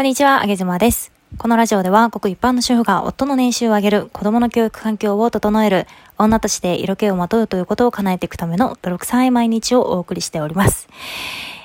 こんにちは、あげ妻です。このラジオでは、ごく一般の主婦が夫の年収を上げる、子供の教育環境を整える、女として色気をまとうということを叶えていくための泥臭い毎日をお送りしております。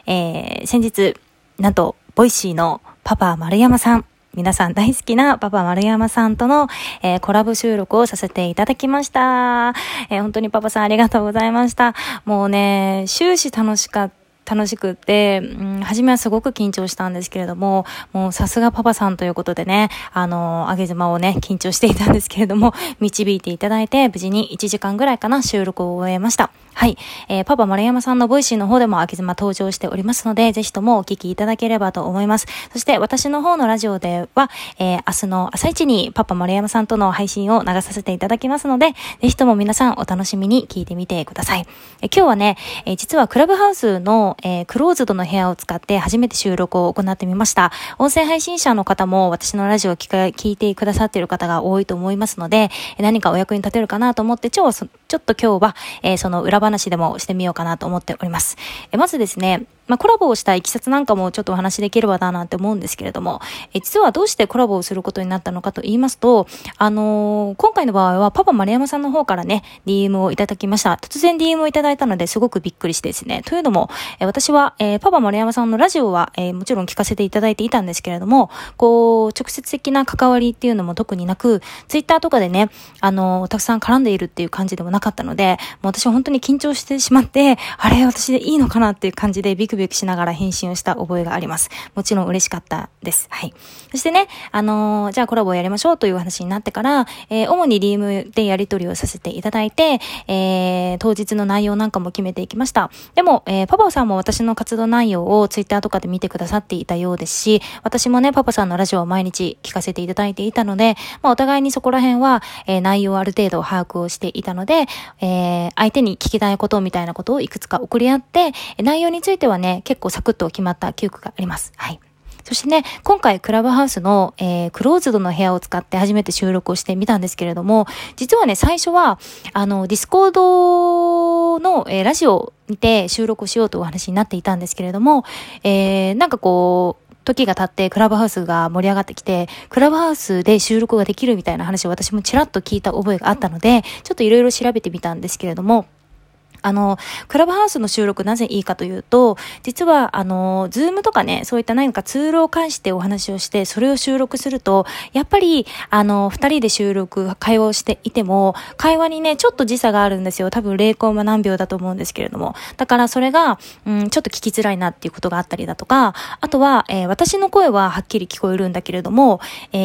えー、先日、なんと、 Voicy のパパ丸山さん、皆さん大好きなパパ丸山さんとの、えー、コラボ収録をさせていただきました。えー、本当にパパさんありがとうございました。もうね、終始楽しかった。楽しくって、うん、初めはすごく緊張したんですけれども、もうさすがパパさんということでね、あの、あげ妻をね、緊張していたんですけれども、導いていただいて、無事に1時間ぐらいかな、収録を終えました。はい。えー、パパ丸山さんの Voicy の方でもあげ妻登場しておりますので、ぜひともお聞きいただければと思います。そして私の方のラジオでは、えー、明日の朝一にパパ丸山さんとの配信を流させていただきますので、ぜひとも皆さんお楽しみに聞いてみてください。えー、今日はね、えー、実はクラブハウスの、えー、クローズドの部屋を使って初めて収録を行ってみました。音声配信者の方も私のラジオを聞か聞いてくださっている方が多いと思いますので、何かお役に立てるかなと思って、超、ちょっと今日は、えー、その裏話でもしてみようかなと思っております。えまずですね、まあ、コラボをしたいきさつなんかもちょっとお話しできればななんて思うんですけれども、え実はどうしてコラボをすることになったのかと言いますと、あのー、今回の場合はパパ丸山さんの方からね、DM をいただきました。突然 DM をいただいたのですごくびっくりしてですね。というのも、え私は、えー、パパ丸山さんのラジオは、えー、もちろん聞かせていただいていたんですけれども、こう、直接的な関わりっていうのも特になく、ツイッターとかでね、あの、たくさん絡んでいるっていう感じでもなかったので、もう私は本当に緊張してしまって、あれ、私でいいのかなっていう感じでビクビクしながら返信をした覚えがあります。もちろん嬉しかったです。はい。そしてね、あのー、じゃあコラボをやりましょうという話になってから、えー、主に DM でやり取りをさせていただいて、えー、当日の内容なんかも決めていきました。でも、えー、パパさんも私の活動内容を Twitter とかで見てくださっていたようですし、私もね、パパさんのラジオを毎日聞かせていただいていたので、まあ、お互いにそこら辺は、えー、内容ある程度把握をしていたので、えー、相手に聞きたいことみたいなことをいくつか送り合って、内容についてはね、ね結構サクッと決まった記憶があります。はい。そしてね、今回クラブハウスの、えー、クローズドの部屋を使って初めて収録をしてみたんですけれども、実はね、最初は、あの、 Discord の、えー、ラジオにて収録をしようというお話になっていたんですけれども、えー、なんかこう、時が経ってクラブハウスが盛り上がってきて、クラブハウスで収録ができるみたいな話を私もちらっと聞いた覚えがあったので、ちょっといろいろ調べてみたんですけれども、あの、クラブハウスの収録なぜいいかというと、実は、あの、 Zoom とかね、そういった何かツールを介してお話をして、それを収録すると、やっぱり、あの、二人で収録、会話をしていても、会話にね、ちょっと時差があるんですよ。多分0コンマ何秒だと思うんですけれども。だからそれが、うん、ちょっと聞きづらいなっていうことがあったりだとか、あとは、えー、私の声ははっきり聞こえるんだけれども、え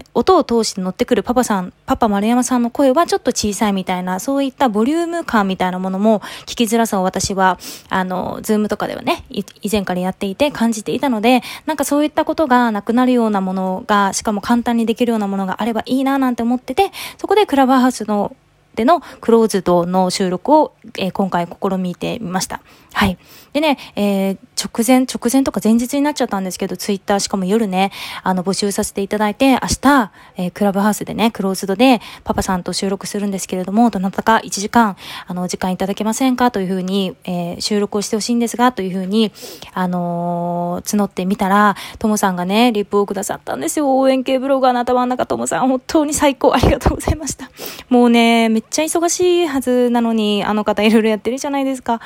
ー、音を通して乗ってくるパパさん、パパ丸山さんの声はちょっと小さいみたいな、そういったボリューム感みたいなものものも聞きづらさを私は、あの、 Zoom とかではね、以前からやっていて感じていたので、なんかそういったことがなくなるようなものが、しかも簡単にできるようなものがあればいいななんて思ってて、そこでクラブハウスのでのクローズドの収録を、えー、今回試みてみました。はい。でね、えー、直前、直前とか前日になっちゃったんですけど、ツイッターしかも夜ね、あの、募集させていただいて、明日、えー、クラブハウスでね、クローズドで、パパさんと収録するんですけれども、どなたか1時間、あの、お時間いただけませんか？というふうに、えー、収録をしてほしいんですが、というふうに、あのー、募ってみたら、ともさんがね、リップをくださったんですよ。応援系ブロガーの頭の中ともさん、本当に最高、ありがとうございました。もうね、めっちゃ忙しいはずなのに、あの方いろいろやってるじゃないですか。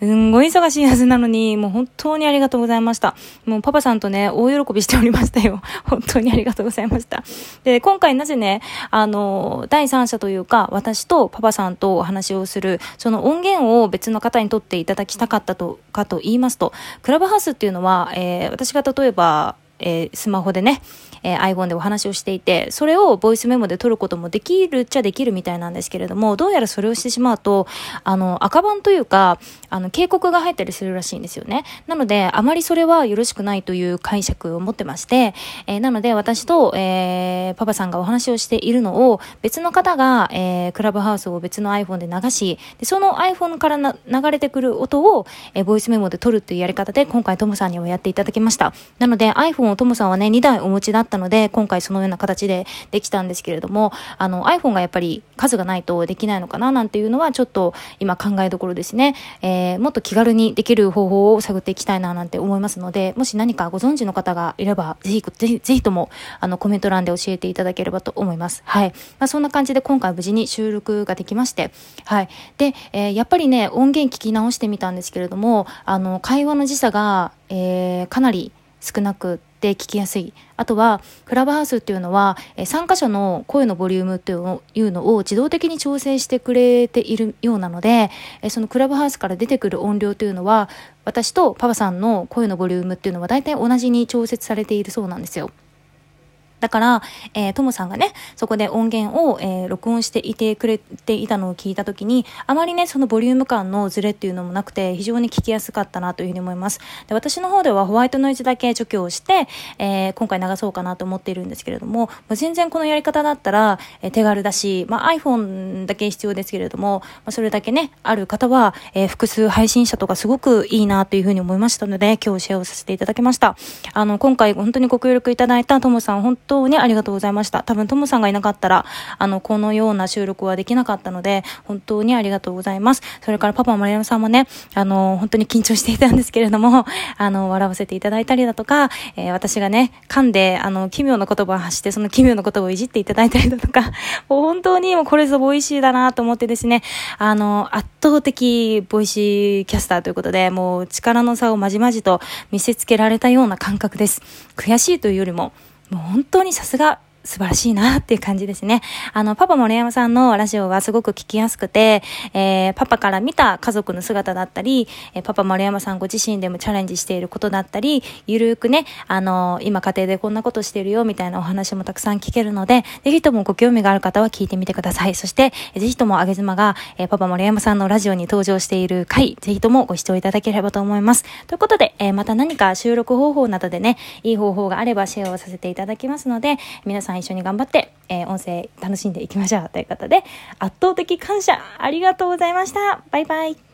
すんごい忙しいはずなのに、もう本当にありがとうございました。もうパパさんとね、大喜びしておりましたよ。本当にありがとうございました。で、今回なぜね、あの、第三者というか、私とパパさんとお話をする、その音源を別の方に取っていただきたかったと、かと言いますと、クラブハウスっていうのは、えー、私が例えば、えー、スマホでね、えー、iPhone でお話をしていて、それをボイスメモで撮ることもできるっちゃできるみたいなんですけれども、どうやらそれをしてしまうと、あの、赤番というか、あの、警告が入ったりするらしいんですよね。なので、あまりそれはよろしくないという解釈を持ってまして、えー、なので私と、えー、パパさんがお話をしているのを、別の方が、えー、クラブハウスを別の iPhone で流し、でその iPhone からな流れてくる音を、えー、ボイスメモで撮るというやり方で、今回トムさんにはやっていただきました。なので iPhone トムさんはね、2台お持ちだったので、今回そのような形でできたんですけれども、あの、iPhone がやっぱり数がないとできないのかななんていうのは、ちょっと今考えどころですね。えー、もっと気軽にできる方法を探っていきたいななんて思いますので、もし何かご存知の方がいれば、ぜひ、ぜひ、ぜひとも、あの、コメント欄で教えていただければと思います。はい。まあ、そんな感じで今回無事に収録ができまして、はい。で、えー、やっぱりね、音源聞き直してみたんですけれども、あの、会話の時差が、えー、かなり少なくて聞きやすい。あとは、クラブハウスっていうのは、え参加者の声のボリュームっていうのを自動的に調整してくれているようなので、えそのクラブハウスから出てくる音量というのは、私とパパさんの声のボリュームっていうのは大体同じに調節されているそうなんですよ。だから、えー、トムさんがね、そこで音源を、えー、録音していてくれていたのを聞いたときに、あまりね、そのボリューム感のズレっていうのもなくて、非常に聞きやすかったなというふうに思います。で私の方ではホワイトノイズだけ除去をして、えー、今回流そうかなと思っているんですけれども、まあ、全然このやり方だったら、え手軽だし、まあ、iPhone だけ必要ですけれども、まあ、それだけね、ある方は、え複数配信者とかすごくいいなというふうに思いましたので、今日シェアをさせていただきました。あの、今回本当にご協力いただいたトムさん、本当にありがとうございました。多分トムさんがいなかったら、あの、このような収録はできなかったので、本当にありがとうございます。それからパパ、丸山さんもね、あの、本当に緊張していたんですけれども、あの、笑わせていただいたりだとか、えー、私がね、噛んで、あの、奇妙な言葉を発して、その奇妙な言葉をいじっていただいたりだとか、もう本当にもうこれぞ Voicy だなと思ってですね、あの、圧倒的ボイシーキャスターということで、もう力の差をまじまじと見せつけられたような感覚です。悔しいというよりも、もう本当にさすが。素晴らしいなっていう感じですね。あの、パパ森山さんのラジオはすごく聞きやすくて、えー、パパから見た家族の姿だったり、えー、パパ森山さんご自身でもチャレンジしていることだったり、ゆるーくね、あの、今家庭でこんなことしてるよみたいなお話もたくさん聞けるので、ぜひともご興味がある方は聞いてみてください。そして、ぜひともあげ妻が、えー、パパ森山さんのラジオに登場している回、ぜひともご視聴いただければと思います。ということで、えー、また何か収録方法などでね、いい方法があればシェアをさせていただきますので、皆さん一緒に頑張って、えー、音声楽しんでいきましょうということで、圧倒的感謝。ありがとうございました。バイバイ。